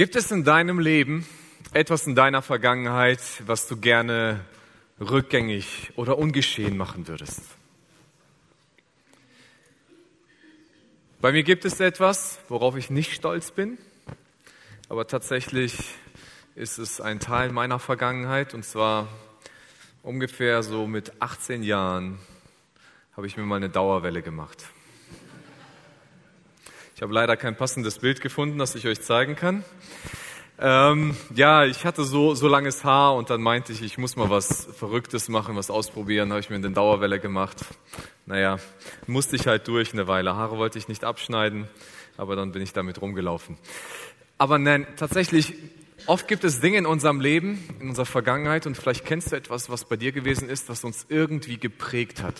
Gibt es in deinem Leben etwas in deiner Vergangenheit, was du gerne rückgängig oder ungeschehen machen würdest? Bei mir gibt es etwas, worauf ich nicht stolz bin, aber tatsächlich ist es ein Teil meiner Vergangenheit und zwar ungefähr so mit 18 Jahren habe ich mir mal eine Dauerwelle gemacht. Ich habe leider kein passendes Bild gefunden, das ich euch zeigen kann. Ähm, ja, ich hatte so, so langes Haar und dann meinte ich, ich muss mal was Verrücktes machen, was ausprobieren. Habe ich mir eine Dauerwelle gemacht. Naja, musste ich halt durch eine Weile. Haare wollte ich nicht abschneiden, aber dann bin ich damit rumgelaufen. Aber nein, tatsächlich, oft gibt es Dinge in unserem Leben, in unserer Vergangenheit und vielleicht kennst du etwas, was bei dir gewesen ist, was uns irgendwie geprägt hat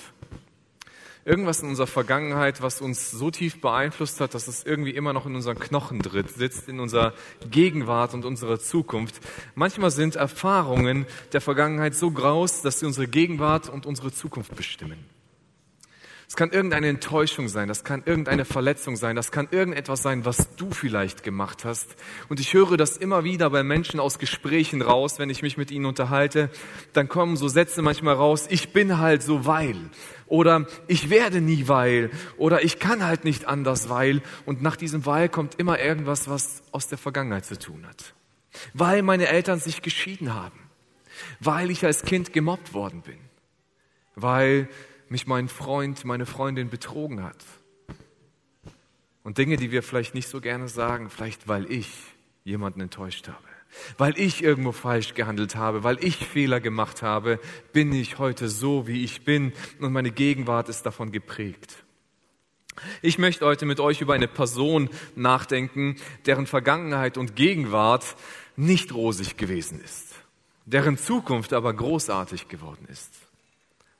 irgendwas in unserer Vergangenheit, was uns so tief beeinflusst hat, dass es irgendwie immer noch in unseren Knochen drin sitzt, in unserer Gegenwart und unserer Zukunft. Manchmal sind Erfahrungen der Vergangenheit so graus, dass sie unsere Gegenwart und unsere Zukunft bestimmen. Es kann irgendeine Enttäuschung sein, das kann irgendeine Verletzung sein, das kann irgendetwas sein, was du vielleicht gemacht hast. Und ich höre das immer wieder bei Menschen aus Gesprächen raus, wenn ich mich mit ihnen unterhalte. Dann kommen so Sätze manchmal raus, ich bin halt so weil. Oder ich werde nie weil. Oder ich kann halt nicht anders weil. Und nach diesem weil kommt immer irgendwas, was aus der Vergangenheit zu tun hat. Weil meine Eltern sich geschieden haben. Weil ich als Kind gemobbt worden bin. Weil mich mein Freund, meine Freundin betrogen hat. Und Dinge, die wir vielleicht nicht so gerne sagen, vielleicht weil ich jemanden enttäuscht habe. Weil ich irgendwo falsch gehandelt habe, weil ich Fehler gemacht habe, bin ich heute so, wie ich bin und meine Gegenwart ist davon geprägt. Ich möchte heute mit euch über eine Person nachdenken, deren Vergangenheit und Gegenwart nicht rosig gewesen ist, deren Zukunft aber großartig geworden ist.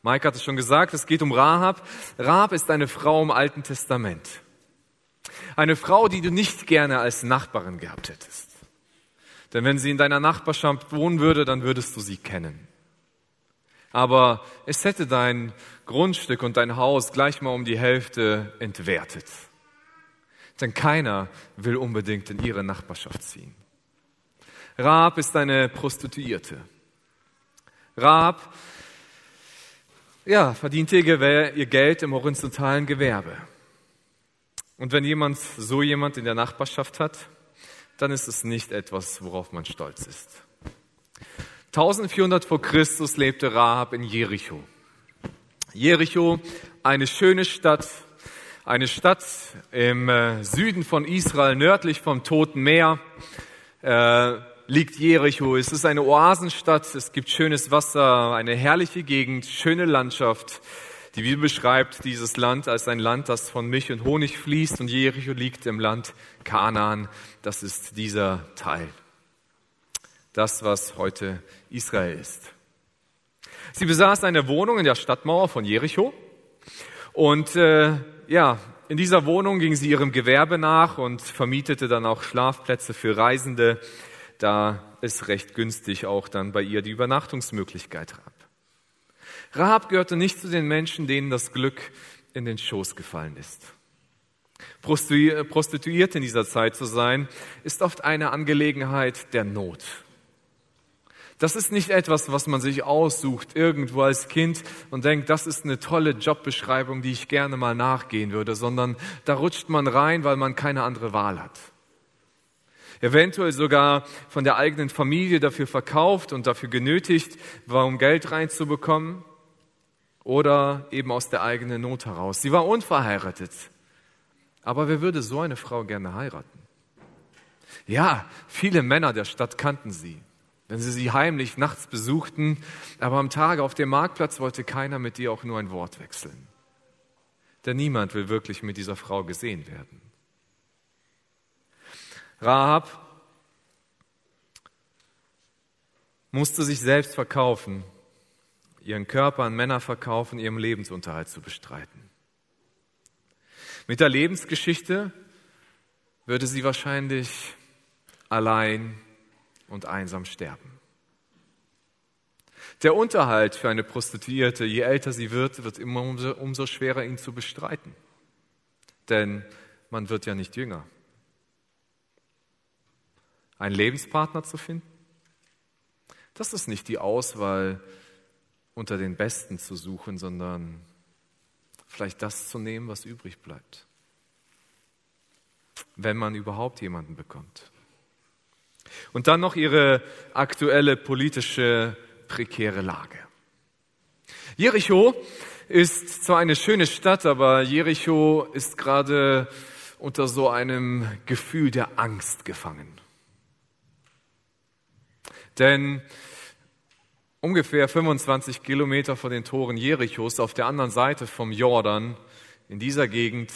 Mike hat es schon gesagt, es geht um Rahab. Rahab ist eine Frau im Alten Testament. Eine Frau, die du nicht gerne als Nachbarin gehabt hättest. Denn wenn sie in deiner Nachbarschaft wohnen würde, dann würdest du sie kennen. Aber es hätte dein Grundstück und dein Haus gleich mal um die Hälfte entwertet. Denn keiner will unbedingt in ihre Nachbarschaft ziehen. Raab ist eine Prostituierte. Raab ja, verdient ihr, ihr Geld im horizontalen Gewerbe. Und wenn jemand so jemand in der Nachbarschaft hat, dann ist es nicht etwas, worauf man stolz ist. 1400 vor Christus lebte Rahab in Jericho. Jericho, eine schöne Stadt, eine Stadt im äh, Süden von Israel, nördlich vom Toten Meer. Äh, liegt Jericho. Es ist eine Oasenstadt, es gibt schönes Wasser, eine herrliche Gegend, schöne Landschaft. Die Bibel beschreibt dieses Land als ein Land, das von Milch und Honig fließt und Jericho liegt im Land Kanaan. Das ist dieser Teil. Das, was heute Israel ist. Sie besaß eine Wohnung in der Stadtmauer von Jericho und äh, ja, in dieser Wohnung ging sie ihrem Gewerbe nach und vermietete dann auch Schlafplätze für Reisende da es recht günstig auch dann bei ihr die Übernachtungsmöglichkeit gab. Rahab gehörte nicht zu den Menschen, denen das Glück in den Schoß gefallen ist. Prostituiert in dieser Zeit zu sein, ist oft eine Angelegenheit der Not. Das ist nicht etwas, was man sich aussucht irgendwo als Kind und denkt, das ist eine tolle Jobbeschreibung, die ich gerne mal nachgehen würde, sondern da rutscht man rein, weil man keine andere Wahl hat eventuell sogar von der eigenen Familie dafür verkauft und dafür genötigt um Geld reinzubekommen oder eben aus der eigenen Not heraus. Sie war unverheiratet. Aber wer würde so eine Frau gerne heiraten? Ja, viele Männer der Stadt kannten sie, wenn sie sie heimlich nachts besuchten, aber am Tage auf dem Marktplatz wollte keiner mit ihr auch nur ein Wort wechseln. Denn niemand will wirklich mit dieser Frau gesehen werden. Rahab musste sich selbst verkaufen, ihren Körper an Männer verkaufen, ihrem Lebensunterhalt zu bestreiten. Mit der Lebensgeschichte würde sie wahrscheinlich allein und einsam sterben. Der Unterhalt für eine Prostituierte, je älter sie wird, wird immer umso, umso schwerer, ihn zu bestreiten. Denn man wird ja nicht jünger. einen Lebenspartner zu finden? Das ist nicht die Auswahl unter den Besten zu suchen, sondern vielleicht das zu nehmen, was übrig bleibt. Wenn man überhaupt jemanden bekommt. Und dann noch ihre aktuelle politische prekäre Lage. Jericho ist zwar eine schöne Stadt, aber Jericho ist gerade unter so einem Gefühl der Angst gefangen. Denn ungefähr 25 Kilometer vor den Toren Jerichos auf der anderen Seite vom Jordan, in dieser Gegend,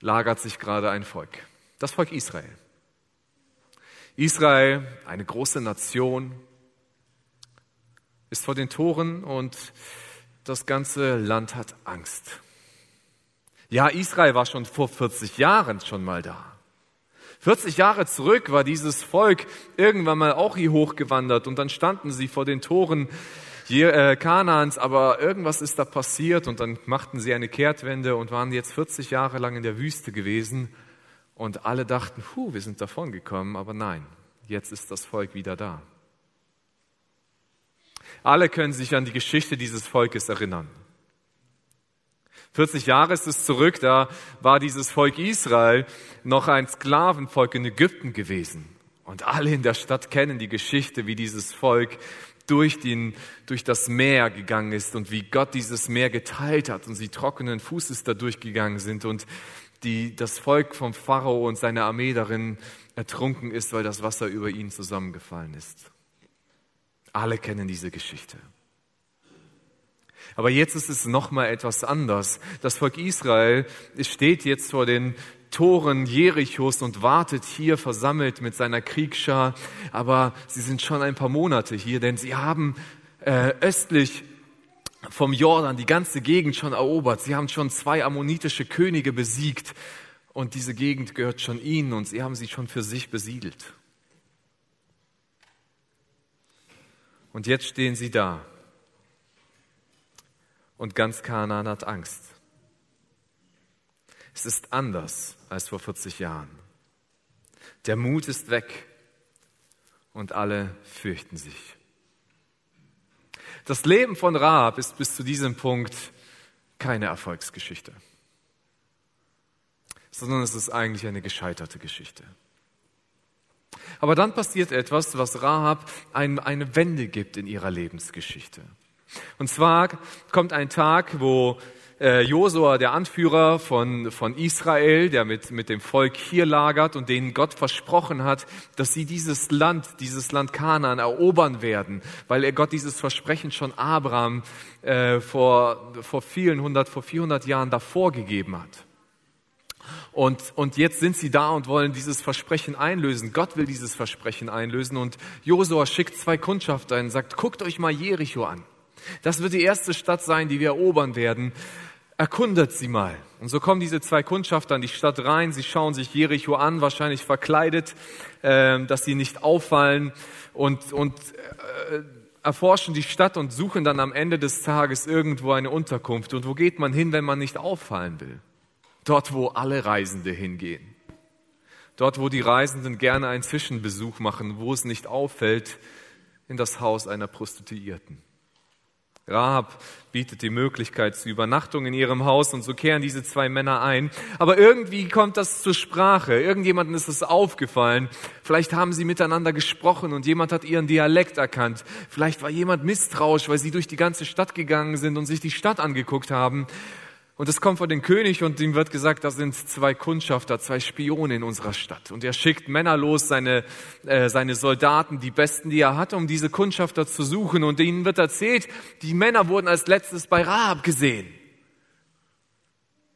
lagert sich gerade ein Volk. Das Volk Israel. Israel, eine große Nation, ist vor den Toren und das ganze Land hat Angst. Ja, Israel war schon vor 40 Jahren schon mal da. 40 Jahre zurück war dieses Volk irgendwann mal auch hier hochgewandert und dann standen sie vor den Toren äh, Kanaans, aber irgendwas ist da passiert und dann machten sie eine Kehrtwende und waren jetzt 40 Jahre lang in der Wüste gewesen und alle dachten, puh, wir sind davon gekommen, aber nein, jetzt ist das Volk wieder da. Alle können sich an die Geschichte dieses Volkes erinnern. 40 Jahre ist es zurück, da war dieses Volk Israel noch ein Sklavenvolk in Ägypten gewesen. Und alle in der Stadt kennen die Geschichte, wie dieses Volk durch, den, durch das Meer gegangen ist und wie Gott dieses Meer geteilt hat und sie trockenen Fußes da durchgegangen sind und die, das Volk vom Pharao und seiner Armee darin ertrunken ist, weil das Wasser über ihn zusammengefallen ist. Alle kennen diese Geschichte. Aber jetzt ist es nochmal etwas anders. Das Volk Israel steht jetzt vor den Toren Jerichos und wartet hier versammelt mit seiner Kriegsschar. Aber sie sind schon ein paar Monate hier, denn sie haben äh, östlich vom Jordan die ganze Gegend schon erobert. Sie haben schon zwei ammonitische Könige besiegt und diese Gegend gehört schon ihnen und sie haben sie schon für sich besiedelt. Und jetzt stehen sie da und ganz Kanaan hat Angst. Es ist anders als vor 40 Jahren. Der Mut ist weg und alle fürchten sich. Das Leben von Rahab ist bis zu diesem Punkt keine Erfolgsgeschichte, sondern es ist eigentlich eine gescheiterte Geschichte. Aber dann passiert etwas, was Rahab eine Wende gibt in ihrer Lebensgeschichte. Und zwar kommt ein Tag, wo äh, Josua, der Anführer von, von Israel, der mit, mit dem Volk hier lagert und denen Gott versprochen hat, dass sie dieses Land, dieses Land Kanaan erobern werden, weil er Gott dieses Versprechen schon Abraham äh, vor, vor vielen hundert, vor 400 Jahren davor gegeben hat. Und, und jetzt sind sie da und wollen dieses Versprechen einlösen. Gott will dieses Versprechen einlösen und Josua schickt zwei Kundschafter und sagt, guckt euch mal Jericho an. Das wird die erste Stadt sein, die wir erobern werden. Erkundet sie mal. Und so kommen diese zwei Kundschafter in die Stadt rein. Sie schauen sich Jericho an, wahrscheinlich verkleidet, äh, dass sie nicht auffallen und, und äh, erforschen die Stadt und suchen dann am Ende des Tages irgendwo eine Unterkunft. Und wo geht man hin, wenn man nicht auffallen will? Dort, wo alle Reisende hingehen. Dort, wo die Reisenden gerne einen Zwischenbesuch machen, wo es nicht auffällt, in das Haus einer Prostituierten. Rahab bietet die Möglichkeit zur Übernachtung in ihrem Haus und so kehren diese zwei Männer ein. Aber irgendwie kommt das zur Sprache. Irgendjemandem ist es aufgefallen. Vielleicht haben sie miteinander gesprochen und jemand hat ihren Dialekt erkannt. Vielleicht war jemand misstrauisch, weil sie durch die ganze Stadt gegangen sind und sich die Stadt angeguckt haben. Und es kommt vor den König und ihm wird gesagt, da sind zwei Kundschafter, zwei Spione in unserer Stadt. Und er schickt Männer los, seine, äh, seine Soldaten, die besten, die er hat, um diese Kundschafter zu suchen. Und ihnen wird erzählt, die Männer wurden als letztes bei Rahab gesehen.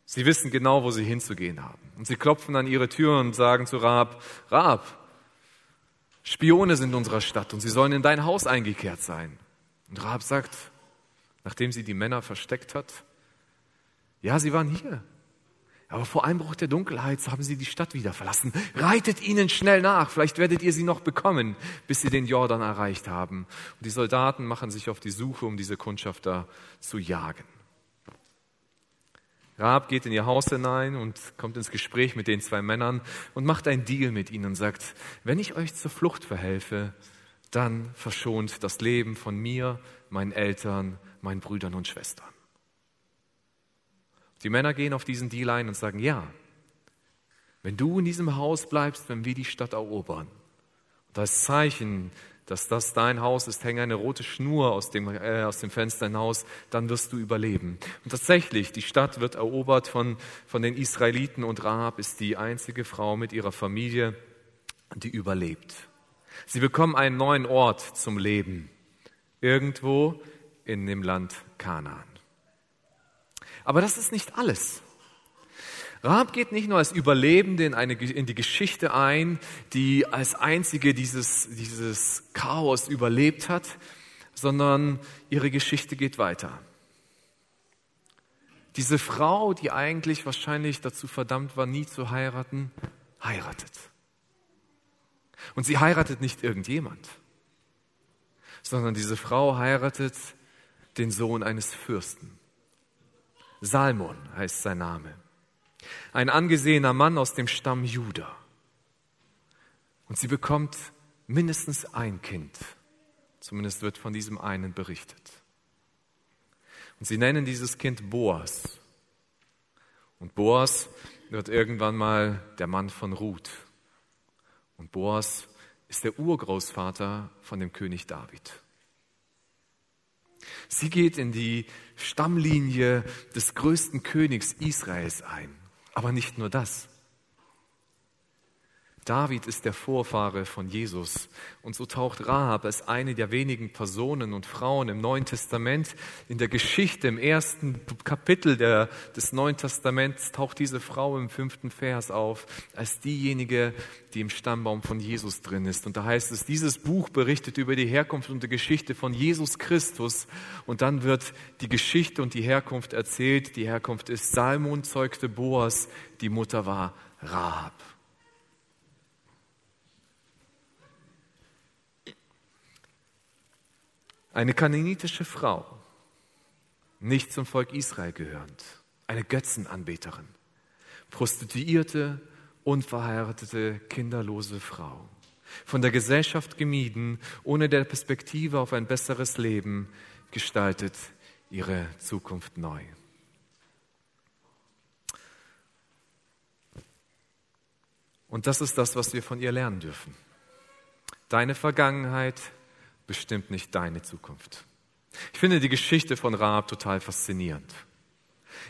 Sie wissen genau, wo sie hinzugehen haben. Und sie klopfen an ihre Tür und sagen zu Rahab, Rahab, Spione sind in unserer Stadt und sie sollen in dein Haus eingekehrt sein. Und Rahab sagt, nachdem sie die Männer versteckt hat, ja, sie waren hier. Aber vor Einbruch der Dunkelheit haben sie die Stadt wieder verlassen. Reitet ihnen schnell nach, vielleicht werdet ihr sie noch bekommen, bis sie den Jordan erreicht haben. Und die Soldaten machen sich auf die Suche, um diese Kundschafter zu jagen. Rahab geht in ihr Haus hinein und kommt ins Gespräch mit den zwei Männern und macht einen Deal mit ihnen und sagt, wenn ich euch zur Flucht verhelfe, dann verschont das Leben von mir, meinen Eltern, meinen Brüdern und Schwestern. Die Männer gehen auf diesen Deal ein und sagen, ja, wenn du in diesem Haus bleibst, wenn wir die Stadt erobern, und als Zeichen, dass das dein Haus ist, hänge eine rote Schnur aus dem, äh, aus dem Fenster hinaus, dann wirst du überleben. Und tatsächlich, die Stadt wird erobert von, von den Israeliten und Rahab ist die einzige Frau mit ihrer Familie, die überlebt. Sie bekommen einen neuen Ort zum Leben, irgendwo in dem Land Kanaan. Aber das ist nicht alles. Rahab geht nicht nur als Überlebende in, eine, in die Geschichte ein, die als einzige dieses, dieses Chaos überlebt hat, sondern ihre Geschichte geht weiter. Diese Frau, die eigentlich wahrscheinlich dazu verdammt war, nie zu heiraten, heiratet. Und sie heiratet nicht irgendjemand, sondern diese Frau heiratet den Sohn eines Fürsten. Salmon heißt sein Name. Ein angesehener Mann aus dem Stamm Juda. Und sie bekommt mindestens ein Kind. Zumindest wird von diesem einen berichtet. Und sie nennen dieses Kind Boas. Und Boas wird irgendwann mal der Mann von Ruth. Und Boas ist der Urgroßvater von dem König David. Sie geht in die Stammlinie des größten Königs Israels ein. Aber nicht nur das. David ist der Vorfahre von Jesus. Und so taucht Rahab als eine der wenigen Personen und Frauen im Neuen Testament in der Geschichte, im ersten Kapitel der, des Neuen Testaments, taucht diese Frau im fünften Vers auf, als diejenige, die im Stammbaum von Jesus drin ist. Und da heißt es, dieses Buch berichtet über die Herkunft und die Geschichte von Jesus Christus. Und dann wird die Geschichte und die Herkunft erzählt. Die Herkunft ist, Salmon zeugte Boas, die Mutter war Rahab. Eine kananitische Frau, nicht zum Volk Israel gehörend, eine Götzenanbeterin, prostituierte, unverheiratete, kinderlose Frau, von der Gesellschaft gemieden, ohne der Perspektive auf ein besseres Leben, gestaltet ihre Zukunft neu. Und das ist das, was wir von ihr lernen dürfen. Deine Vergangenheit bestimmt nicht deine Zukunft. Ich finde die Geschichte von Rahab total faszinierend.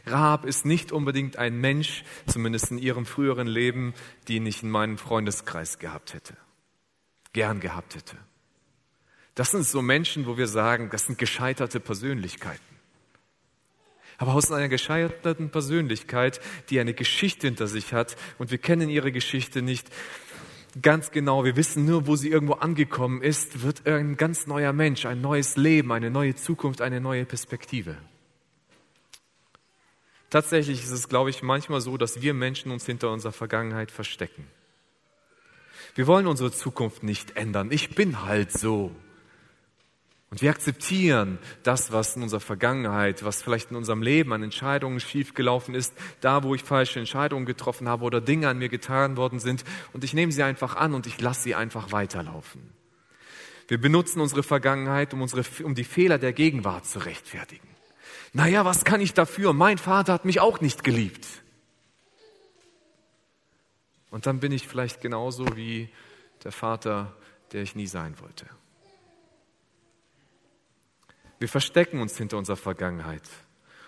Rahab ist nicht unbedingt ein Mensch, zumindest in ihrem früheren Leben, den ich in meinem Freundeskreis gehabt hätte, gern gehabt hätte. Das sind so Menschen, wo wir sagen, das sind gescheiterte Persönlichkeiten. Aber aus einer gescheiterten Persönlichkeit, die eine Geschichte hinter sich hat, und wir kennen ihre Geschichte nicht, ganz genau, wir wissen nur, wo sie irgendwo angekommen ist, wird ein ganz neuer Mensch, ein neues Leben, eine neue Zukunft, eine neue Perspektive. Tatsächlich ist es, glaube ich, manchmal so, dass wir Menschen uns hinter unserer Vergangenheit verstecken. Wir wollen unsere Zukunft nicht ändern. Ich bin halt so. Und wir akzeptieren das, was in unserer Vergangenheit, was vielleicht in unserem Leben an Entscheidungen schiefgelaufen ist, da, wo ich falsche Entscheidungen getroffen habe oder Dinge an mir getan worden sind. Und ich nehme sie einfach an und ich lasse sie einfach weiterlaufen. Wir benutzen unsere Vergangenheit, um, unsere, um die Fehler der Gegenwart zu rechtfertigen. Naja, was kann ich dafür? Mein Vater hat mich auch nicht geliebt. Und dann bin ich vielleicht genauso wie der Vater, der ich nie sein wollte. Wir verstecken uns hinter unserer Vergangenheit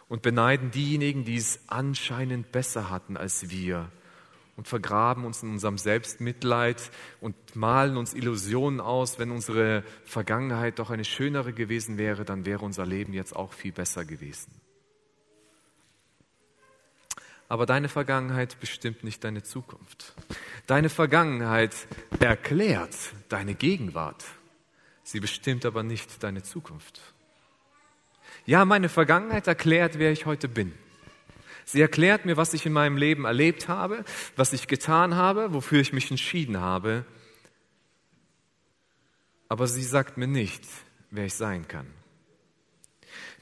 und beneiden diejenigen, die es anscheinend besser hatten als wir und vergraben uns in unserem Selbstmitleid und malen uns Illusionen aus, wenn unsere Vergangenheit doch eine schönere gewesen wäre, dann wäre unser Leben jetzt auch viel besser gewesen. Aber deine Vergangenheit bestimmt nicht deine Zukunft. Deine Vergangenheit erklärt deine Gegenwart. Sie bestimmt aber nicht deine Zukunft. Ja, meine Vergangenheit erklärt, wer ich heute bin. Sie erklärt mir, was ich in meinem Leben erlebt habe, was ich getan habe, wofür ich mich entschieden habe. Aber sie sagt mir nicht, wer ich sein kann.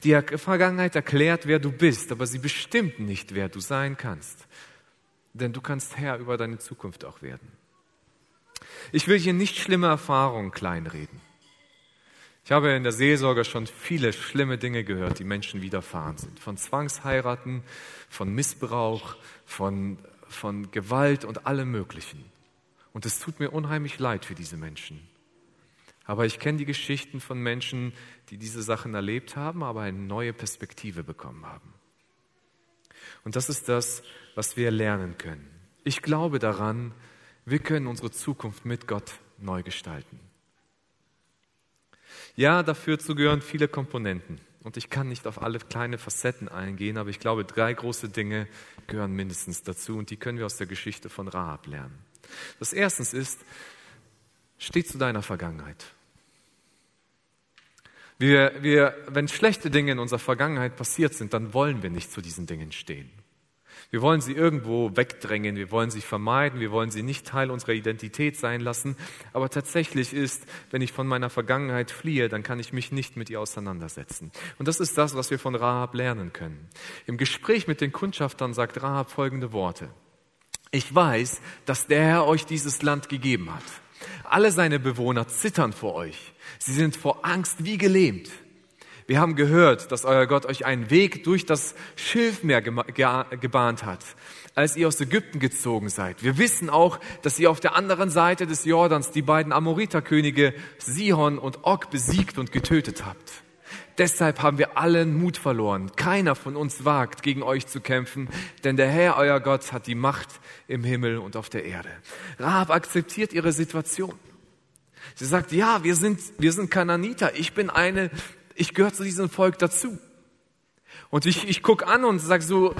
Die Vergangenheit erklärt, wer du bist, aber sie bestimmt nicht, wer du sein kannst. Denn du kannst Herr über deine Zukunft auch werden. Ich will hier nicht schlimme Erfahrungen kleinreden. Ich habe in der Seelsorge schon viele schlimme Dinge gehört, die Menschen widerfahren sind. Von Zwangsheiraten, von Missbrauch, von, von Gewalt und allem Möglichen. Und es tut mir unheimlich leid für diese Menschen. Aber ich kenne die Geschichten von Menschen, die diese Sachen erlebt haben, aber eine neue Perspektive bekommen haben. Und das ist das, was wir lernen können. Ich glaube daran, wir können unsere Zukunft mit Gott neu gestalten. Ja, dafür gehören viele Komponenten. Und ich kann nicht auf alle kleine Facetten eingehen, aber ich glaube, drei große Dinge gehören mindestens dazu und die können wir aus der Geschichte von Rahab lernen. Das erste ist, steh zu deiner Vergangenheit. Wir, wir, wenn schlechte Dinge in unserer Vergangenheit passiert sind, dann wollen wir nicht zu diesen Dingen stehen. Wir wollen sie irgendwo wegdrängen, wir wollen sie vermeiden, wir wollen sie nicht Teil unserer Identität sein lassen. Aber tatsächlich ist, wenn ich von meiner Vergangenheit fliehe, dann kann ich mich nicht mit ihr auseinandersetzen. Und das ist das, was wir von Rahab lernen können. Im Gespräch mit den Kundschaftern sagt Rahab folgende Worte. Ich weiß, dass der Herr euch dieses Land gegeben hat. Alle seine Bewohner zittern vor euch. Sie sind vor Angst wie gelähmt. Wir haben gehört, dass euer Gott euch einen Weg durch das Schilfmeer gebahnt hat, als ihr aus Ägypten gezogen seid. Wir wissen auch, dass ihr auf der anderen Seite des Jordans die beiden Amoriterkönige Sihon und Og besiegt und getötet habt. Deshalb haben wir allen Mut verloren. Keiner von uns wagt, gegen euch zu kämpfen, denn der Herr, euer Gott, hat die Macht im Himmel und auf der Erde. Rahab akzeptiert ihre Situation. Sie sagt, ja, wir sind, wir sind Kananiter. Ich bin eine, ich gehöre zu diesem Volk dazu. Und ich, ich gucke an und sage so,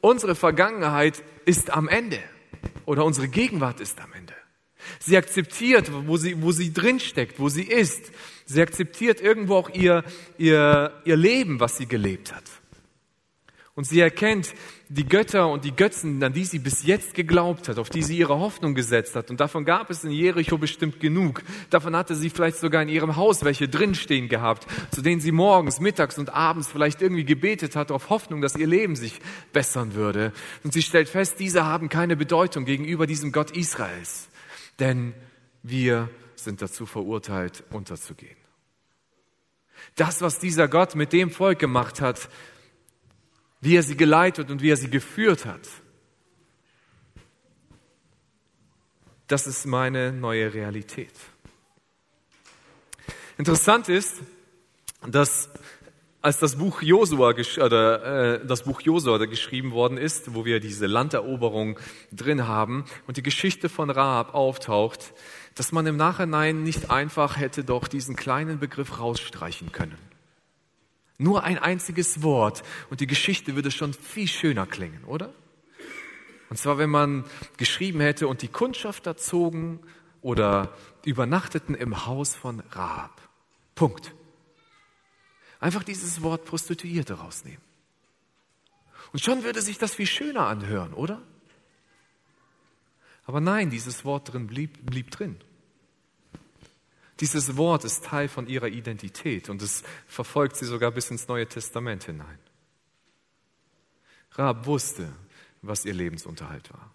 unsere Vergangenheit ist am Ende oder unsere Gegenwart ist am Ende. Sie akzeptiert, wo sie, wo sie drinsteckt, wo sie ist. Sie akzeptiert irgendwo auch ihr, ihr, ihr Leben, was sie gelebt hat. Und sie erkennt die Götter und die Götzen, an die sie bis jetzt geglaubt hat, auf die sie ihre Hoffnung gesetzt hat. Und davon gab es in Jericho bestimmt genug. Davon hatte sie vielleicht sogar in ihrem Haus welche drinstehen gehabt, zu denen sie morgens, mittags und abends vielleicht irgendwie gebetet hat, auf Hoffnung, dass ihr Leben sich bessern würde. Und sie stellt fest, diese haben keine Bedeutung gegenüber diesem Gott Israels. Denn wir sind dazu verurteilt, unterzugehen. Das, was dieser Gott mit dem Volk gemacht hat, wie er sie geleitet und wie er sie geführt hat. Das ist meine neue Realität. Interessant ist, dass als das Buch Josua oder äh, geschrieben worden ist, wo wir diese Landeroberung drin haben und die Geschichte von Rahab auftaucht, dass man im Nachhinein nicht einfach hätte doch diesen kleinen Begriff rausstreichen können. Nur ein einziges Wort und die Geschichte würde schon viel schöner klingen, oder? Und zwar, wenn man geschrieben hätte, und die Kundschafter zogen oder übernachteten im Haus von Rahab. Punkt. Einfach dieses Wort Prostituierte rausnehmen. Und schon würde sich das viel schöner anhören, oder? Aber nein, dieses Wort drin blieb, blieb drin. Dieses Wort ist Teil von ihrer Identität und es verfolgt sie sogar bis ins Neue Testament hinein. Rahab wusste, was ihr Lebensunterhalt war.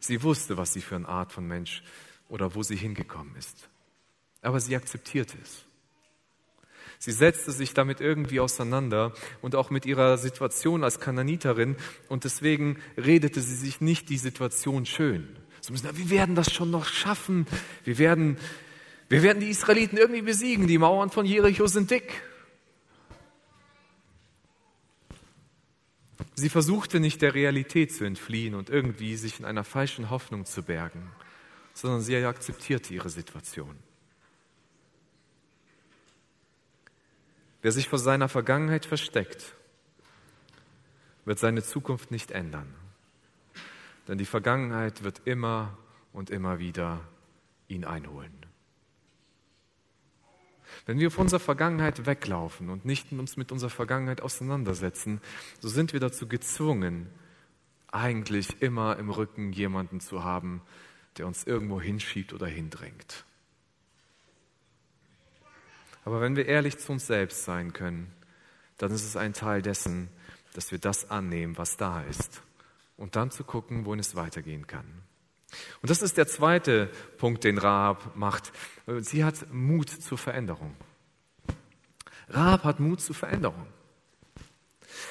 Sie wusste, was sie für eine Art von Mensch oder wo sie hingekommen ist. Aber sie akzeptierte es. Sie setzte sich damit irgendwie auseinander und auch mit ihrer Situation als Kananiterin und deswegen redete sie sich nicht die Situation schön. So müssen, wir werden das schon noch schaffen. Wir werden wir werden die Israeliten irgendwie besiegen. Die Mauern von Jericho sind dick. Sie versuchte nicht der Realität zu entfliehen und irgendwie sich in einer falschen Hoffnung zu bergen, sondern sie akzeptierte ihre Situation. Wer sich vor seiner Vergangenheit versteckt, wird seine Zukunft nicht ändern. Denn die Vergangenheit wird immer und immer wieder ihn einholen. Wenn wir von unserer Vergangenheit weglaufen und nicht uns mit unserer Vergangenheit auseinandersetzen, so sind wir dazu gezwungen, eigentlich immer im Rücken jemanden zu haben, der uns irgendwo hinschiebt oder hindrängt. Aber wenn wir ehrlich zu uns selbst sein können, dann ist es ein Teil dessen, dass wir das annehmen, was da ist. Und dann zu gucken, wohin es weitergehen kann. Und das ist der zweite Punkt, den Rahab macht. Sie hat Mut zur Veränderung. Rahab hat Mut zur Veränderung.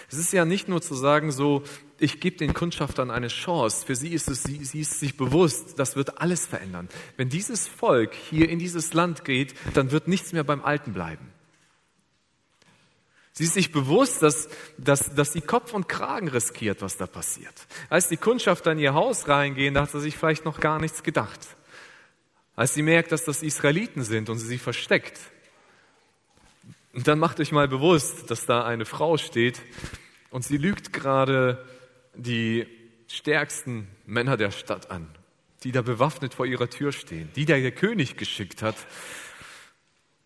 Es ist ja nicht nur zu sagen, so, ich gebe den Kundschaftern eine Chance. Für sie ist es, sie, sie ist sich bewusst, das wird alles verändern. Wenn dieses Volk hier in dieses Land geht, dann wird nichts mehr beim Alten bleiben. Sie ist sich bewusst, dass, dass, dass sie Kopf und Kragen riskiert, was da passiert. Als die Kundschafter in ihr Haus reingehen, da hat sie sich vielleicht noch gar nichts gedacht. Als sie merkt, dass das Israeliten sind und sie sie versteckt. Und dann macht euch mal bewusst, dass da eine Frau steht und sie lügt gerade die stärksten Männer der Stadt an, die da bewaffnet vor ihrer Tür stehen, die der König geschickt hat,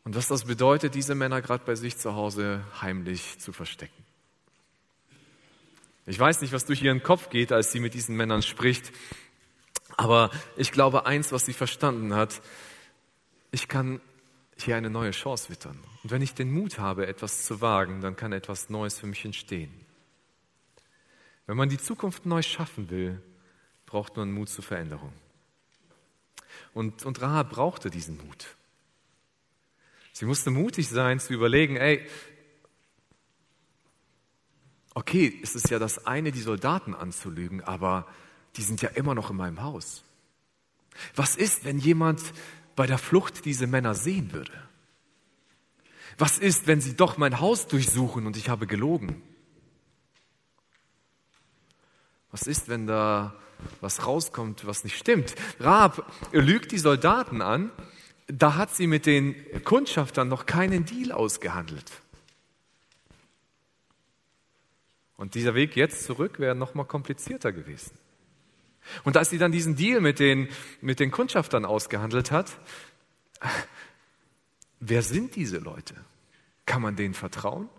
und was das bedeutet, diese Männer gerade bei sich zu Hause heimlich zu verstecken. Ich weiß nicht, was durch ihren Kopf geht, als sie mit diesen Männern spricht, aber ich glaube eins, was sie verstanden hat, ich kann hier eine neue Chance wittern. Und wenn ich den Mut habe, etwas zu wagen, dann kann etwas Neues für mich entstehen. Wenn man die Zukunft neu schaffen will, braucht man Mut zur Veränderung. Und, und Rahab brauchte diesen Mut. Sie musste mutig sein zu überlegen, ey, okay, es ist ja das eine, die Soldaten anzulügen, aber die sind ja immer noch in meinem Haus. Was ist, wenn jemand bei der Flucht diese Männer sehen würde? Was ist, wenn sie doch mein Haus durchsuchen und ich habe gelogen? Was ist, wenn da was rauskommt, was nicht stimmt? Raab lügt die Soldaten an da hat sie mit den Kundschaftern noch keinen Deal ausgehandelt. Und dieser Weg jetzt zurück wäre noch mal komplizierter gewesen. Und als sie dann diesen Deal mit den, mit den Kundschaftern ausgehandelt hat, wer sind diese Leute? Kann man denen vertrauen?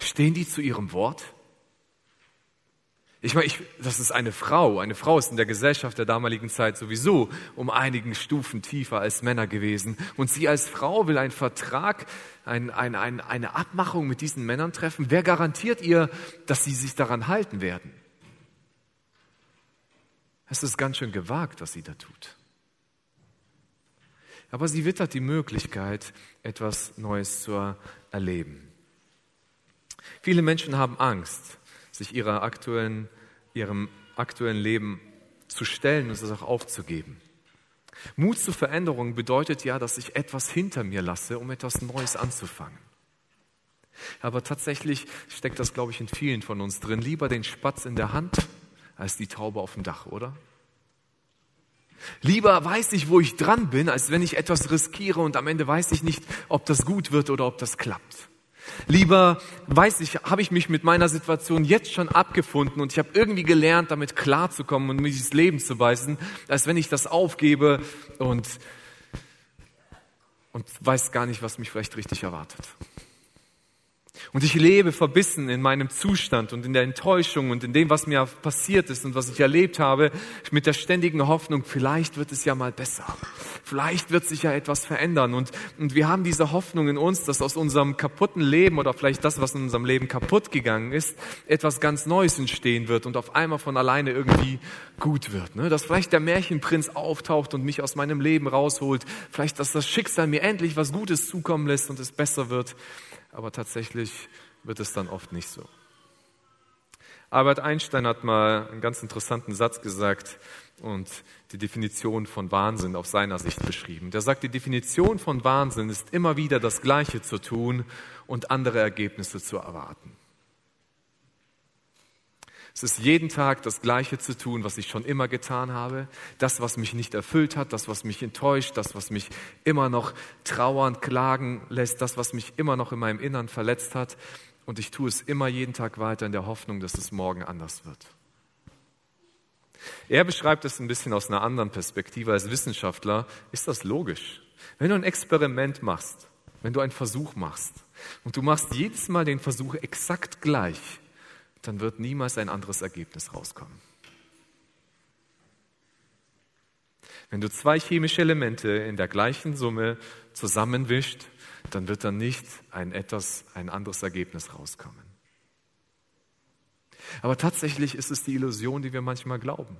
Stehen die zu ihrem Wort? Ich meine, ich, das ist eine Frau. Eine Frau ist in der Gesellschaft der damaligen Zeit sowieso um einigen Stufen tiefer als Männer gewesen. Und sie als Frau will einen Vertrag, ein, ein, ein, eine Abmachung mit diesen Männern treffen. Wer garantiert ihr, dass sie sich daran halten werden? Es ist ganz schön gewagt, was sie da tut. Aber sie wittert die Möglichkeit, etwas Neues zu erleben. Viele Menschen haben Angst sich ihrer aktuellen, ihrem aktuellen Leben zu stellen und es auch aufzugeben. Mut zur Veränderung bedeutet ja, dass ich etwas hinter mir lasse, um etwas Neues anzufangen. Aber tatsächlich steckt das, glaube ich, in vielen von uns drin. Lieber den Spatz in der Hand als die Taube auf dem Dach, oder? Lieber weiß ich, wo ich dran bin, als wenn ich etwas riskiere und am Ende weiß ich nicht, ob das gut wird oder ob das klappt. Lieber, weiß ich, habe ich mich mit meiner Situation jetzt schon abgefunden und ich habe irgendwie gelernt, damit klarzukommen und mich ins Leben zu weisen, als wenn ich das aufgebe und, und weiß gar nicht, was mich vielleicht richtig erwartet. Und ich lebe verbissen in meinem Zustand und in der Enttäuschung und in dem, was mir passiert ist und was ich erlebt habe, mit der ständigen Hoffnung, vielleicht wird es ja mal besser. Vielleicht wird sich ja etwas verändern. Und, und wir haben diese Hoffnung in uns, dass aus unserem kaputten Leben oder vielleicht das, was in unserem Leben kaputt gegangen ist, etwas ganz Neues entstehen wird und auf einmal von alleine irgendwie gut wird. Ne? Dass vielleicht der Märchenprinz auftaucht und mich aus meinem Leben rausholt. Vielleicht, dass das Schicksal mir endlich was Gutes zukommen lässt und es besser wird aber tatsächlich wird es dann oft nicht so. Albert Einstein hat mal einen ganz interessanten Satz gesagt und die Definition von Wahnsinn auf seiner Sicht beschrieben. Der sagt, die Definition von Wahnsinn ist immer wieder das Gleiche zu tun und andere Ergebnisse zu erwarten. Es ist jeden Tag das Gleiche zu tun, was ich schon immer getan habe. Das, was mich nicht erfüllt hat, das, was mich enttäuscht, das, was mich immer noch trauern, klagen lässt, das, was mich immer noch in meinem Innern verletzt hat. Und ich tue es immer jeden Tag weiter in der Hoffnung, dass es morgen anders wird. Er beschreibt es ein bisschen aus einer anderen Perspektive. Als Wissenschaftler ist das logisch. Wenn du ein Experiment machst, wenn du einen Versuch machst und du machst jedes Mal den Versuch exakt gleich, dann wird niemals ein anderes Ergebnis rauskommen. Wenn du zwei chemische Elemente in der gleichen Summe zusammenwischt, dann wird dann nicht ein etwas, ein anderes Ergebnis rauskommen. Aber tatsächlich ist es die Illusion, die wir manchmal glauben.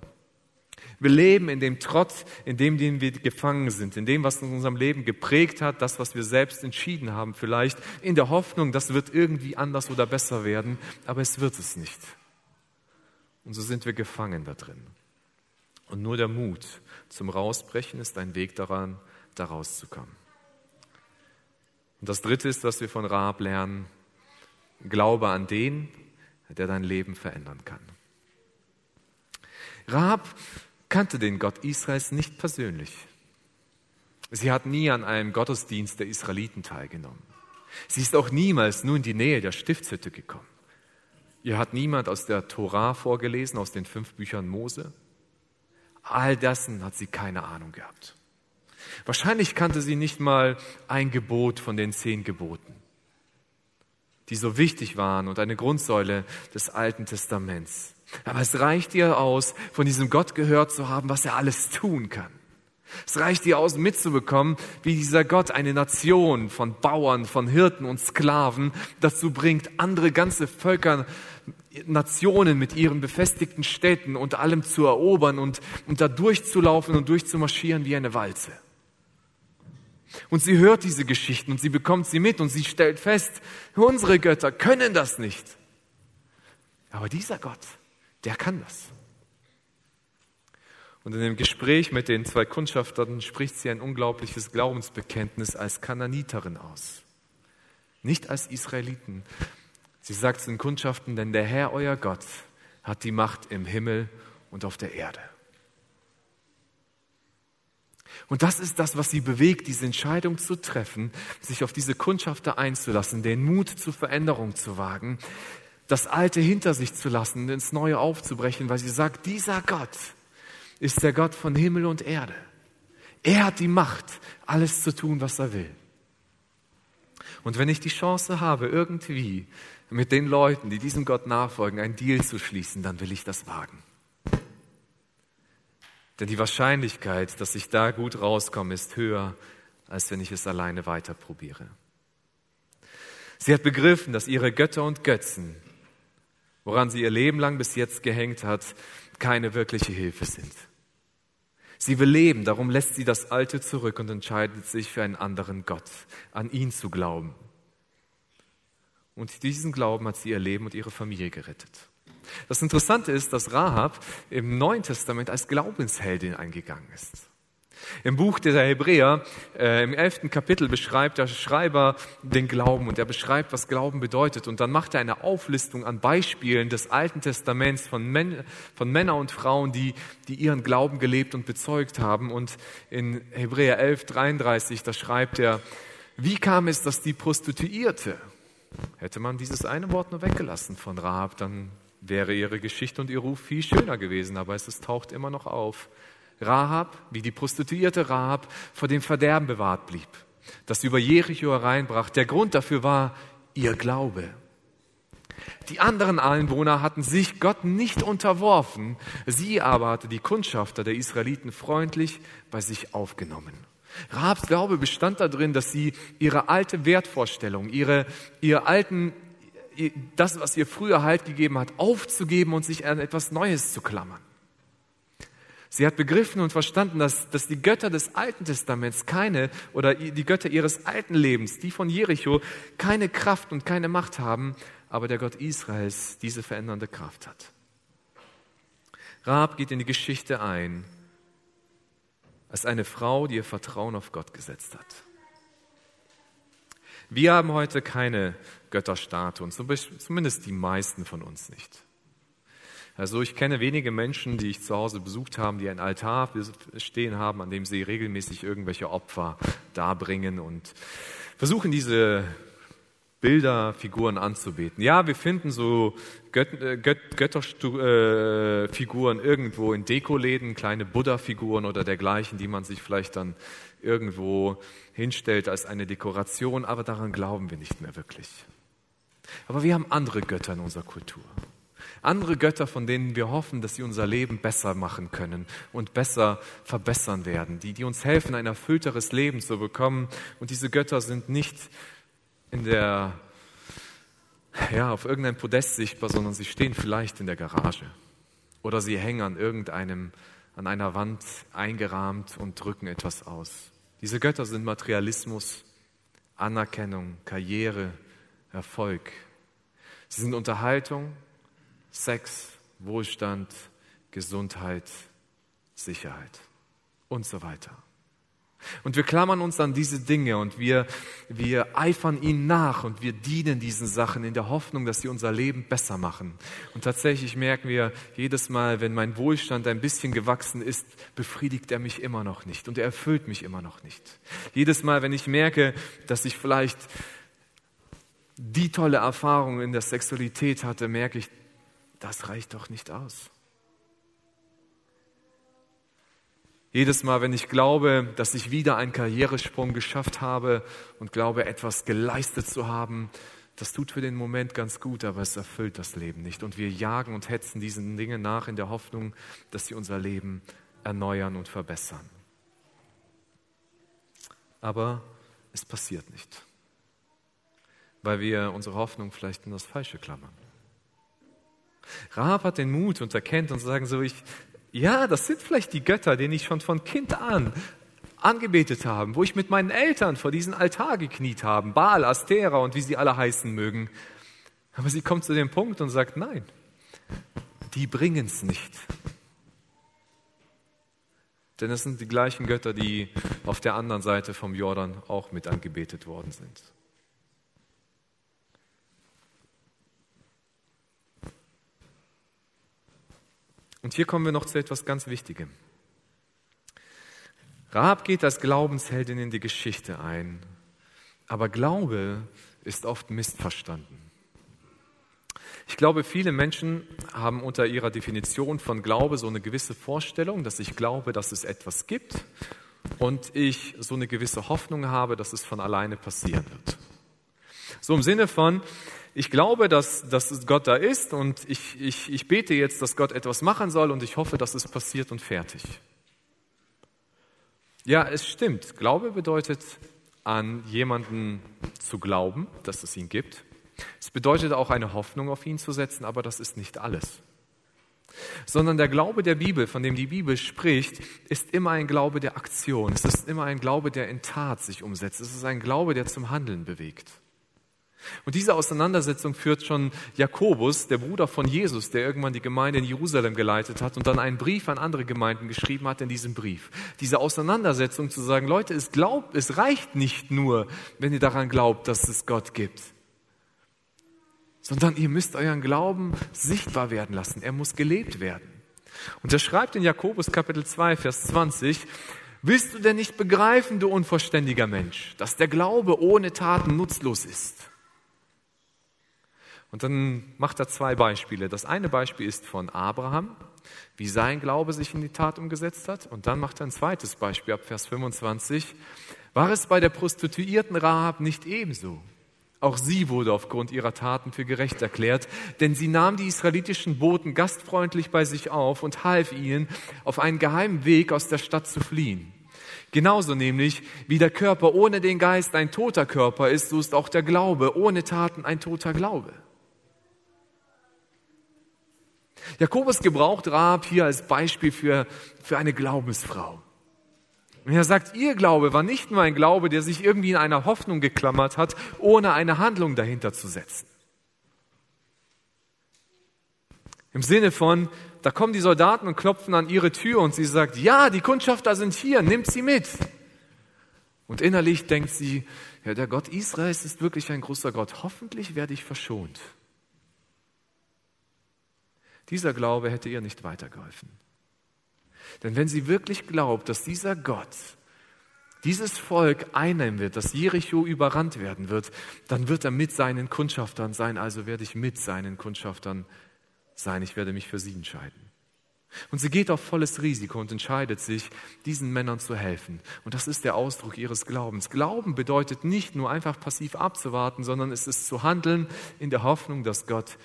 Wir leben in dem Trotz, in dem, dem wir gefangen sind, in dem, was in unserem Leben geprägt hat, das, was wir selbst entschieden haben, vielleicht in der Hoffnung, das wird irgendwie anders oder besser werden, aber es wird es nicht. Und so sind wir gefangen da drin. Und nur der Mut zum Rausbrechen ist ein Weg daran, da rauszukommen. Und das Dritte ist, was wir von Raab lernen, Glaube an den, der dein Leben verändern kann. Rahab kannte den Gott Israels nicht persönlich. Sie hat nie an einem Gottesdienst der Israeliten teilgenommen. Sie ist auch niemals nur in die Nähe der Stiftshütte gekommen. Ihr hat niemand aus der Tora vorgelesen, aus den fünf Büchern Mose. All dessen hat sie keine Ahnung gehabt. Wahrscheinlich kannte sie nicht mal ein Gebot von den zehn Geboten, die so wichtig waren und eine Grundsäule des Alten Testaments. Aber es reicht ihr aus, von diesem Gott gehört zu haben, was er alles tun kann. Es reicht ihr aus, mitzubekommen, wie dieser Gott eine Nation von Bauern, von Hirten und Sklaven dazu bringt, andere ganze Völker, Nationen mit ihren befestigten Städten und allem zu erobern und, und da durchzulaufen und durchzumarschieren wie eine Walze. Und sie hört diese Geschichten und sie bekommt sie mit und sie stellt fest, unsere Götter können das nicht. Aber dieser Gott, der kann das. Und in dem Gespräch mit den zwei Kundschaftern spricht sie ein unglaubliches Glaubensbekenntnis als Kananiterin aus. Nicht als Israeliten. Sie sagt zu den Kundschaften, denn der Herr, euer Gott, hat die Macht im Himmel und auf der Erde. Und das ist das, was sie bewegt, diese Entscheidung zu treffen, sich auf diese Kundschafter einzulassen, den Mut zur Veränderung zu wagen, das Alte hinter sich zu lassen, ins Neue aufzubrechen, weil sie sagt, dieser Gott ist der Gott von Himmel und Erde. Er hat die Macht, alles zu tun, was er will. Und wenn ich die Chance habe, irgendwie mit den Leuten, die diesem Gott nachfolgen, einen Deal zu schließen, dann will ich das wagen. Denn die Wahrscheinlichkeit, dass ich da gut rauskomme, ist höher, als wenn ich es alleine weiter probiere. Sie hat begriffen, dass ihre Götter und Götzen, woran sie ihr Leben lang bis jetzt gehängt hat, keine wirkliche Hilfe sind. Sie will leben, darum lässt sie das Alte zurück und entscheidet sich für einen anderen Gott, an ihn zu glauben. Und diesen Glauben hat sie ihr Leben und ihre Familie gerettet. Das Interessante ist, dass Rahab im Neuen Testament als Glaubensheldin eingegangen ist. Im Buch der Hebräer, äh, im elften Kapitel, beschreibt der Schreiber den Glauben und er beschreibt, was Glauben bedeutet. Und dann macht er eine Auflistung an Beispielen des Alten Testaments von, Män von Männern und Frauen, die, die ihren Glauben gelebt und bezeugt haben. Und in Hebräer 11, 33, da schreibt er, wie kam es, dass die Prostituierte, hätte man dieses eine Wort nur weggelassen von Rahab, dann wäre ihre Geschichte und ihr Ruf viel schöner gewesen, aber es taucht immer noch auf. Rahab, wie die Prostituierte Rahab, vor dem Verderben bewahrt blieb, das über Jericho hereinbrach. Der Grund dafür war ihr Glaube. Die anderen Einwohner hatten sich Gott nicht unterworfen, sie aber hatte die Kundschafter der Israeliten freundlich bei sich aufgenommen. Rahabs Glaube bestand darin, dass sie ihre alte Wertvorstellung, ihre, ihre alten das, was ihr früher Halt gegeben hat, aufzugeben und sich an etwas Neues zu klammern. Sie hat begriffen und verstanden, dass, dass die Götter des Alten Testaments keine oder die Götter ihres alten Lebens, die von Jericho, keine Kraft und keine Macht haben, aber der Gott Israels diese verändernde Kraft hat. Rahab geht in die Geschichte ein als eine Frau, die ihr Vertrauen auf Gott gesetzt hat. Wir haben heute keine Götterstatuen, zumindest die meisten von uns nicht. Also ich kenne wenige Menschen, die ich zu Hause besucht habe, die ein Altar stehen haben, an dem sie regelmäßig irgendwelche Opfer darbringen und versuchen diese Bilderfiguren anzubeten. Ja, wir finden so Göt äh, Göt Götterfiguren irgendwo in Dekoläden, kleine Buddha-Figuren oder dergleichen, die man sich vielleicht dann irgendwo hinstellt als eine Dekoration, aber daran glauben wir nicht mehr wirklich. Aber wir haben andere Götter in unserer Kultur. Andere Götter, von denen wir hoffen, dass sie unser Leben besser machen können und besser verbessern werden, die, die uns helfen, ein erfüllteres Leben zu bekommen. Und diese Götter sind nicht in der, ja, auf irgendeinem Podest sichtbar, sondern sie stehen vielleicht in der Garage oder sie hängen an irgendeinem, an einer Wand eingerahmt und drücken etwas aus. Diese Götter sind Materialismus, Anerkennung, Karriere, Erfolg. Sie sind Unterhaltung, Sex, Wohlstand, Gesundheit, Sicherheit und so weiter. Und wir klammern uns an diese Dinge und wir, wir eifern ihnen nach und wir dienen diesen Sachen in der Hoffnung, dass sie unser Leben besser machen. Und tatsächlich merken wir jedes Mal, wenn mein Wohlstand ein bisschen gewachsen ist, befriedigt er mich immer noch nicht und er erfüllt mich immer noch nicht. Jedes Mal, wenn ich merke, dass ich vielleicht die tolle Erfahrung in der Sexualität hatte, merke ich, das reicht doch nicht aus. Jedes Mal, wenn ich glaube, dass ich wieder einen Karrieresprung geschafft habe und glaube, etwas geleistet zu haben, das tut für den Moment ganz gut, aber es erfüllt das Leben nicht. Und wir jagen und hetzen diesen Dingen nach in der Hoffnung, dass sie unser Leben erneuern und verbessern. Aber es passiert nicht, weil wir unsere Hoffnung vielleicht in das Falsche klammern. Rahab hat den Mut und erkennt und sagen so, ich, ja, das sind vielleicht die Götter, denen ich schon von Kind an angebetet habe, wo ich mit meinen Eltern vor diesen Altar gekniet habe, Baal, Astera und wie sie alle heißen mögen. Aber sie kommt zu dem Punkt und sagt, nein, die bringen es nicht. Denn es sind die gleichen Götter, die auf der anderen Seite vom Jordan auch mit angebetet worden sind. Und hier kommen wir noch zu etwas ganz Wichtigem. Rahab geht als Glaubensheldin in die Geschichte ein, aber Glaube ist oft missverstanden. Ich glaube, viele Menschen haben unter ihrer Definition von Glaube so eine gewisse Vorstellung, dass ich glaube, dass es etwas gibt und ich so eine gewisse Hoffnung habe, dass es von alleine passieren wird. So im Sinne von, ich glaube, dass, dass Gott da ist und ich, ich, ich bete jetzt, dass Gott etwas machen soll und ich hoffe, dass es passiert und fertig. Ja, es stimmt. Glaube bedeutet, an jemanden zu glauben, dass es ihn gibt. Es bedeutet auch eine Hoffnung auf ihn zu setzen, aber das ist nicht alles. Sondern der Glaube der Bibel, von dem die Bibel spricht, ist immer ein Glaube der Aktion. Es ist immer ein Glaube, der in Tat sich umsetzt. Es ist ein Glaube, der zum Handeln bewegt. Und diese Auseinandersetzung führt schon Jakobus, der Bruder von Jesus, der irgendwann die Gemeinde in Jerusalem geleitet hat und dann einen Brief an andere Gemeinden geschrieben hat in diesem Brief. Diese Auseinandersetzung zu sagen, Leute, es, glaubt, es reicht nicht nur, wenn ihr daran glaubt, dass es Gott gibt, sondern ihr müsst euren Glauben sichtbar werden lassen. Er muss gelebt werden. Und er schreibt in Jakobus Kapitel 2, Vers 20, Willst du denn nicht begreifen, du unverständiger Mensch, dass der Glaube ohne Taten nutzlos ist? Und dann macht er zwei Beispiele. Das eine Beispiel ist von Abraham, wie sein Glaube sich in die Tat umgesetzt hat. Und dann macht er ein zweites Beispiel ab Vers 25. War es bei der Prostituierten Rahab nicht ebenso? Auch sie wurde aufgrund ihrer Taten für gerecht erklärt, denn sie nahm die israelitischen Boten gastfreundlich bei sich auf und half ihnen, auf einen geheimen Weg aus der Stadt zu fliehen. Genauso nämlich, wie der Körper ohne den Geist ein toter Körper ist, so ist auch der Glaube ohne Taten ein toter Glaube. Jakobus gebraucht Rahab hier als Beispiel für, für eine Glaubensfrau. Und er sagt, ihr Glaube war nicht nur ein Glaube, der sich irgendwie in einer Hoffnung geklammert hat, ohne eine Handlung dahinter zu setzen. Im Sinne von, da kommen die Soldaten und klopfen an ihre Tür und sie sagt, ja, die Kundschafter sind hier, nimmt sie mit. Und innerlich denkt sie, ja, der Gott Israels ist wirklich ein großer Gott. Hoffentlich werde ich verschont. Dieser Glaube hätte ihr nicht weitergeholfen. Denn wenn sie wirklich glaubt, dass dieser Gott dieses Volk einnehmen wird, dass Jericho überrannt werden wird, dann wird er mit seinen Kundschaftern sein, also werde ich mit seinen Kundschaftern sein, ich werde mich für sie entscheiden. Und sie geht auf volles Risiko und entscheidet sich, diesen Männern zu helfen. Und das ist der Ausdruck ihres Glaubens. Glauben bedeutet nicht nur einfach passiv abzuwarten, sondern es ist zu handeln in der Hoffnung, dass Gott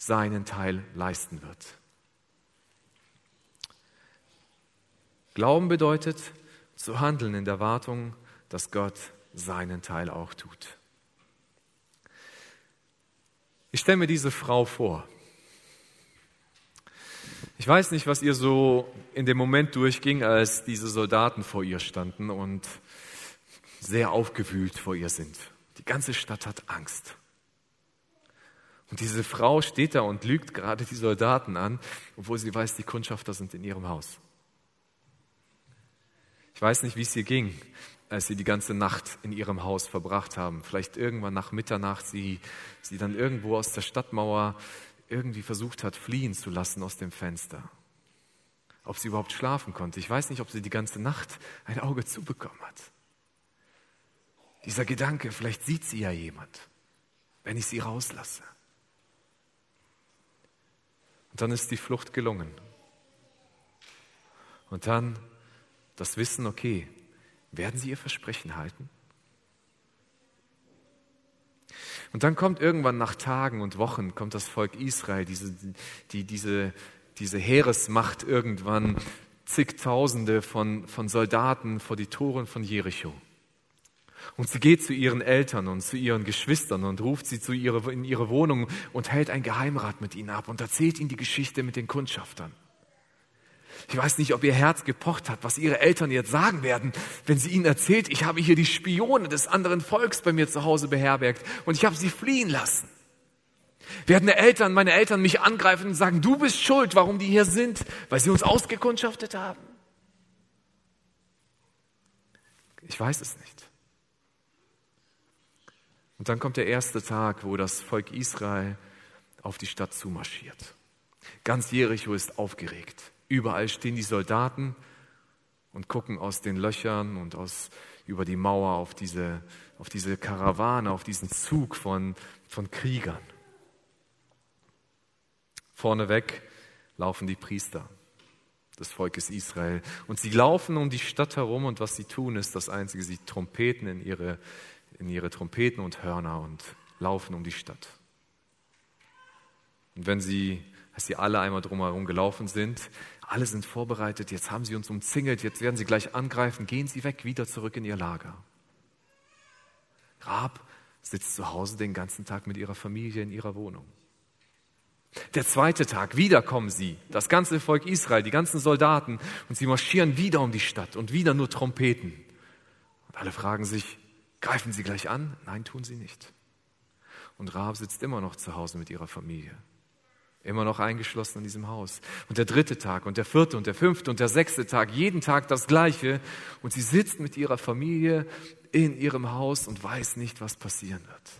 seinen Teil leisten wird. Glauben bedeutet, zu handeln in der Erwartung, dass Gott seinen Teil auch tut. Ich stelle mir diese Frau vor. Ich weiß nicht, was ihr so in dem Moment durchging, als diese Soldaten vor ihr standen und sehr aufgewühlt vor ihr sind. Die ganze Stadt hat Angst. Und diese Frau steht da und lügt gerade die Soldaten an, obwohl sie weiß, die Kundschafter sind in ihrem Haus. Ich weiß nicht, wie es ihr ging, als sie die ganze Nacht in ihrem Haus verbracht haben. Vielleicht irgendwann nach Mitternacht sie, sie dann irgendwo aus der Stadtmauer irgendwie versucht hat, fliehen zu lassen aus dem Fenster. Ob sie überhaupt schlafen konnte. Ich weiß nicht, ob sie die ganze Nacht ein Auge zubekommen hat. Dieser Gedanke, vielleicht sieht sie ja jemand, wenn ich sie rauslasse. Dann ist die Flucht gelungen. Und dann das Wissen, okay, werden sie ihr Versprechen halten? Und dann kommt irgendwann nach Tagen und Wochen, kommt das Volk Israel, diese, die, diese, diese Heeresmacht irgendwann, zigtausende von, von Soldaten vor die Toren von Jericho. Und sie geht zu ihren Eltern und zu ihren Geschwistern und ruft sie zu ihre, in ihre Wohnung und hält ein Geheimrat mit ihnen ab und erzählt ihnen die Geschichte mit den Kundschaftern. Ich weiß nicht, ob ihr Herz gepocht hat, was ihre Eltern jetzt sagen werden, wenn sie ihnen erzählt, ich habe hier die Spione des anderen Volks bei mir zu Hause beherbergt und ich habe sie fliehen lassen. Werden Eltern, meine Eltern mich angreifen und sagen, du bist schuld, warum die hier sind, weil sie uns ausgekundschaftet haben? Ich weiß es nicht. Und dann kommt der erste Tag, wo das Volk Israel auf die Stadt zumarschiert. Ganz Jericho ist aufgeregt. Überall stehen die Soldaten und gucken aus den Löchern und aus, über die Mauer auf diese, auf diese Karawane, auf diesen Zug von, von Kriegern. Vorneweg laufen die Priester des Volkes Israel. Und sie laufen um die Stadt herum und was sie tun, ist das Einzige, sie trompeten in ihre, in ihre Trompeten und Hörner und laufen um die Stadt. Und wenn sie, als sie alle einmal drumherum gelaufen sind, alle sind vorbereitet, jetzt haben sie uns umzingelt, jetzt werden sie gleich angreifen, gehen sie weg, wieder zurück in ihr Lager. Rab sitzt zu Hause den ganzen Tag mit ihrer Familie in ihrer Wohnung. Der zweite Tag, wieder kommen sie, das ganze Volk Israel, die ganzen Soldaten, und sie marschieren wieder um die Stadt und wieder nur Trompeten. Und alle fragen sich, greifen sie gleich an? Nein, tun sie nicht. Und Rahab sitzt immer noch zu Hause mit ihrer Familie. Immer noch eingeschlossen in diesem Haus. Und der dritte Tag und der vierte und der fünfte und der sechste Tag, jeden Tag das gleiche. Und sie sitzt mit ihrer Familie in ihrem Haus und weiß nicht, was passieren wird.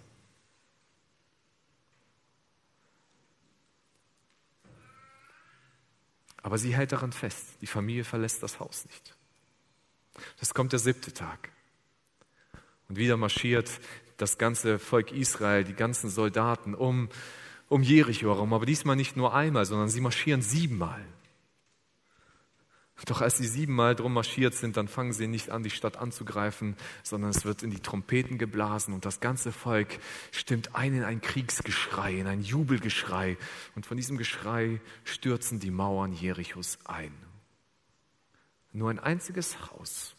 Aber sie hält daran fest, die Familie verlässt das Haus nicht. Das kommt der siebte Tag. Und wieder marschiert das ganze Volk Israel, die ganzen Soldaten um um Jericho herum, aber diesmal nicht nur einmal, sondern sie marschieren siebenmal. Doch als sie siebenmal drum marschiert sind, dann fangen sie nicht an, die Stadt anzugreifen, sondern es wird in die Trompeten geblasen und das ganze Volk stimmt ein in ein Kriegsgeschrei, in ein Jubelgeschrei. Und von diesem Geschrei stürzen die Mauern Jerichos ein. Nur ein einziges Haus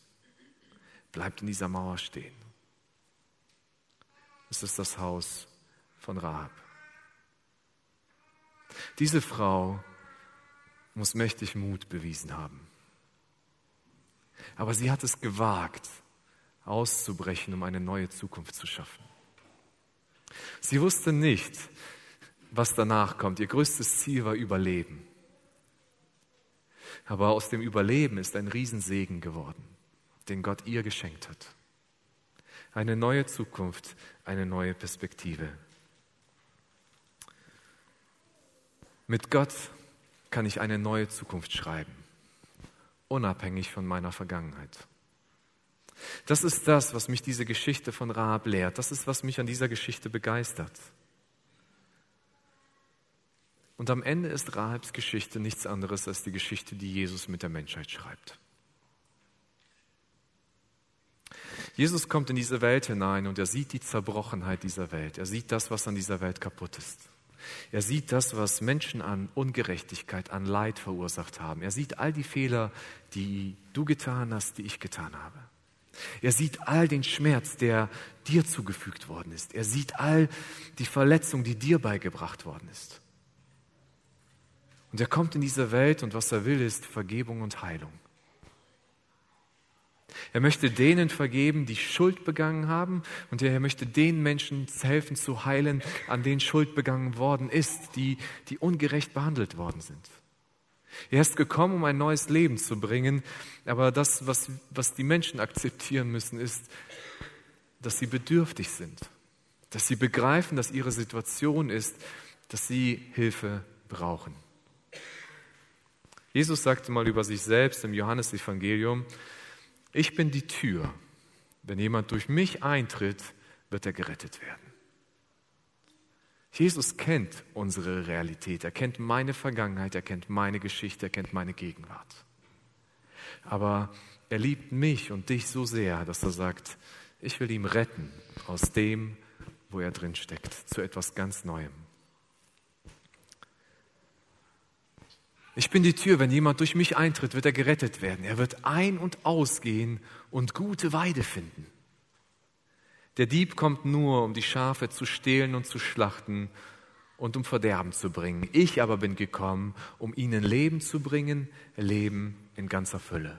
bleibt in dieser Mauer stehen. Es ist das Haus von Rahab. Diese Frau muss mächtig Mut bewiesen haben. Aber sie hat es gewagt, auszubrechen, um eine neue Zukunft zu schaffen. Sie wusste nicht, was danach kommt. Ihr größtes Ziel war Überleben. Aber aus dem Überleben ist ein Riesensegen geworden, den Gott ihr geschenkt hat. Eine neue Zukunft, eine neue Perspektive. Mit Gott kann ich eine neue Zukunft schreiben, unabhängig von meiner Vergangenheit. Das ist das, was mich diese Geschichte von Rahab lehrt. Das ist, was mich an dieser Geschichte begeistert. Und am Ende ist Rahabs Geschichte nichts anderes als die Geschichte, die Jesus mit der Menschheit schreibt. Jesus kommt in diese Welt hinein und er sieht die Zerbrochenheit dieser Welt. Er sieht das, was an dieser Welt kaputt ist. Er sieht das, was Menschen an Ungerechtigkeit, an Leid verursacht haben. Er sieht all die Fehler, die du getan hast, die ich getan habe. Er sieht all den Schmerz, der dir zugefügt worden ist. Er sieht all die Verletzung, die dir beigebracht worden ist. Und er kommt in diese Welt und was er will, ist Vergebung und Heilung. Er möchte denen vergeben, die Schuld begangen haben und er möchte den Menschen helfen zu heilen, an denen Schuld begangen worden ist, die, die ungerecht behandelt worden sind. Er ist gekommen, um ein neues Leben zu bringen, aber das, was, was die Menschen akzeptieren müssen, ist, dass sie bedürftig sind, dass sie begreifen, dass ihre Situation ist, dass sie Hilfe brauchen. Jesus sagte mal über sich selbst im Johannesevangelium, ich bin die Tür. Wenn jemand durch mich eintritt, wird er gerettet werden. Jesus kennt unsere Realität, er kennt meine Vergangenheit, er kennt meine Geschichte, er kennt meine Gegenwart. Aber er liebt mich und dich so sehr, dass er sagt, ich will ihm retten aus dem, wo er drin steckt, zu etwas ganz Neuem. Ich bin die Tür, wenn jemand durch mich eintritt, wird er gerettet werden. Er wird ein- und ausgehen und gute Weide finden. Der Dieb kommt nur, um die Schafe zu stehlen und zu schlachten und um Verderben zu bringen. Ich aber bin gekommen, um ihnen Leben zu bringen, Leben in ganzer Fülle.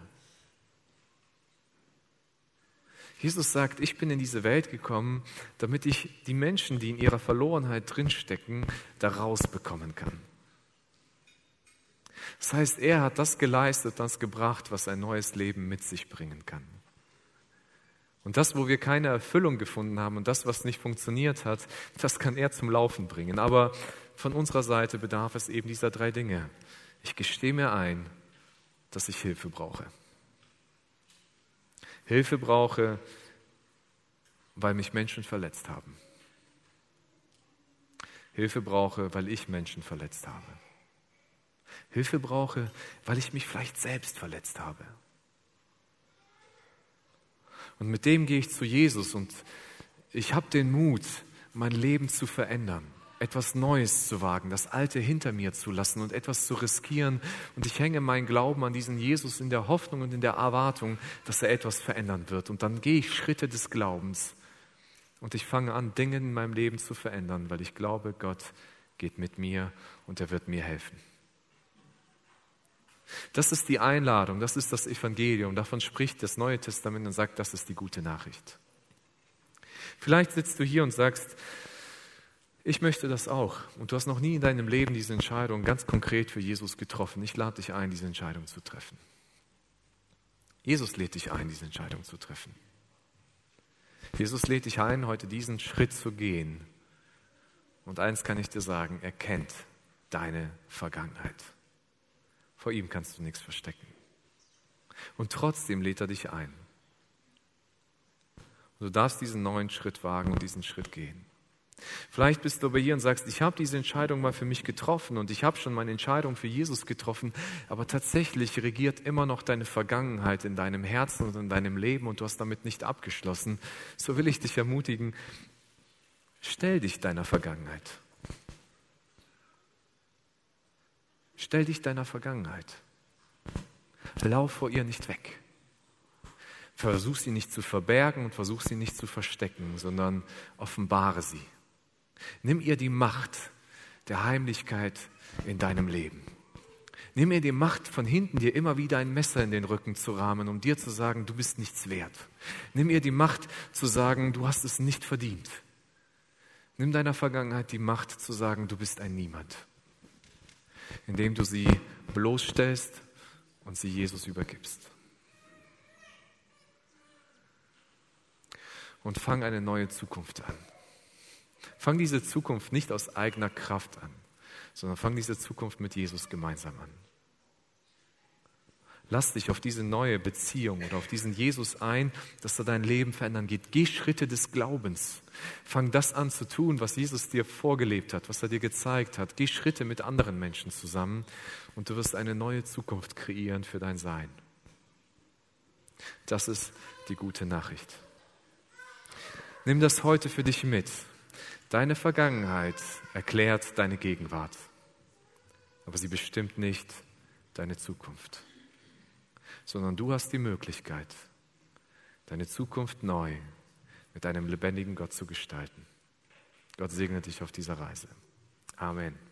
Jesus sagt, ich bin in diese Welt gekommen, damit ich die Menschen, die in ihrer Verlorenheit drinstecken, da rausbekommen kann. Das heißt, er hat das geleistet, das gebracht, was ein neues Leben mit sich bringen kann. Und das, wo wir keine Erfüllung gefunden haben und das, was nicht funktioniert hat, das kann er zum Laufen bringen. Aber von unserer Seite bedarf es eben dieser drei Dinge. Ich gestehe mir ein, dass ich Hilfe brauche. Hilfe brauche, weil mich Menschen verletzt haben. Hilfe brauche, weil ich Menschen verletzt habe. Hilfe brauche, weil ich mich vielleicht selbst verletzt habe. Und mit dem gehe ich zu Jesus und ich habe den Mut, mein Leben zu verändern, etwas Neues zu wagen, das Alte hinter mir zu lassen und etwas zu riskieren. Und ich hänge meinen Glauben an diesen Jesus in der Hoffnung und in der Erwartung, dass er etwas verändern wird. Und dann gehe ich Schritte des Glaubens und ich fange an, Dinge in meinem Leben zu verändern, weil ich glaube, Gott geht mit mir und er wird mir helfen. Das ist die Einladung, das ist das Evangelium. Davon spricht das Neue Testament und sagt, das ist die gute Nachricht. Vielleicht sitzt du hier und sagst, ich möchte das auch. Und du hast noch nie in deinem Leben diese Entscheidung ganz konkret für Jesus getroffen. Ich lade dich ein, diese Entscheidung zu treffen. Jesus lädt dich ein, diese Entscheidung zu treffen. Jesus lädt dich ein, heute diesen Schritt zu gehen. Und eins kann ich dir sagen, er kennt deine Vergangenheit. Vor ihm kannst du nichts verstecken. Und trotzdem lädt er dich ein. Du darfst diesen neuen Schritt wagen und diesen Schritt gehen. Vielleicht bist du aber hier und sagst, ich habe diese Entscheidung mal für mich getroffen und ich habe schon meine Entscheidung für Jesus getroffen, aber tatsächlich regiert immer noch deine Vergangenheit in deinem Herzen und in deinem Leben und du hast damit nicht abgeschlossen. So will ich dich ermutigen, stell dich deiner Vergangenheit. Stell dich deiner Vergangenheit. Lauf vor ihr nicht weg. Versuch sie nicht zu verbergen und versuch sie nicht zu verstecken, sondern offenbare sie. Nimm ihr die Macht der Heimlichkeit in deinem Leben. Nimm ihr die Macht, von hinten dir immer wieder ein Messer in den Rücken zu rahmen, um dir zu sagen, du bist nichts wert. Nimm ihr die Macht zu sagen, du hast es nicht verdient. Nimm deiner Vergangenheit die Macht zu sagen, du bist ein Niemand indem du sie bloßstellst und sie Jesus übergibst. Und fang eine neue Zukunft an. Fang diese Zukunft nicht aus eigener Kraft an, sondern fang diese Zukunft mit Jesus gemeinsam an. Lass dich auf diese neue Beziehung oder auf diesen Jesus ein, dass er dein Leben verändern geht. Geh Schritte des Glaubens. Fang das an zu tun, was Jesus dir vorgelebt hat, was er dir gezeigt hat. Geh Schritte mit anderen Menschen zusammen und du wirst eine neue Zukunft kreieren für dein Sein. Das ist die gute Nachricht. Nimm das heute für dich mit. Deine Vergangenheit erklärt deine Gegenwart, aber sie bestimmt nicht deine Zukunft, sondern du hast die Möglichkeit, deine Zukunft neu mit einem lebendigen Gott zu gestalten. Gott segne dich auf dieser Reise. Amen.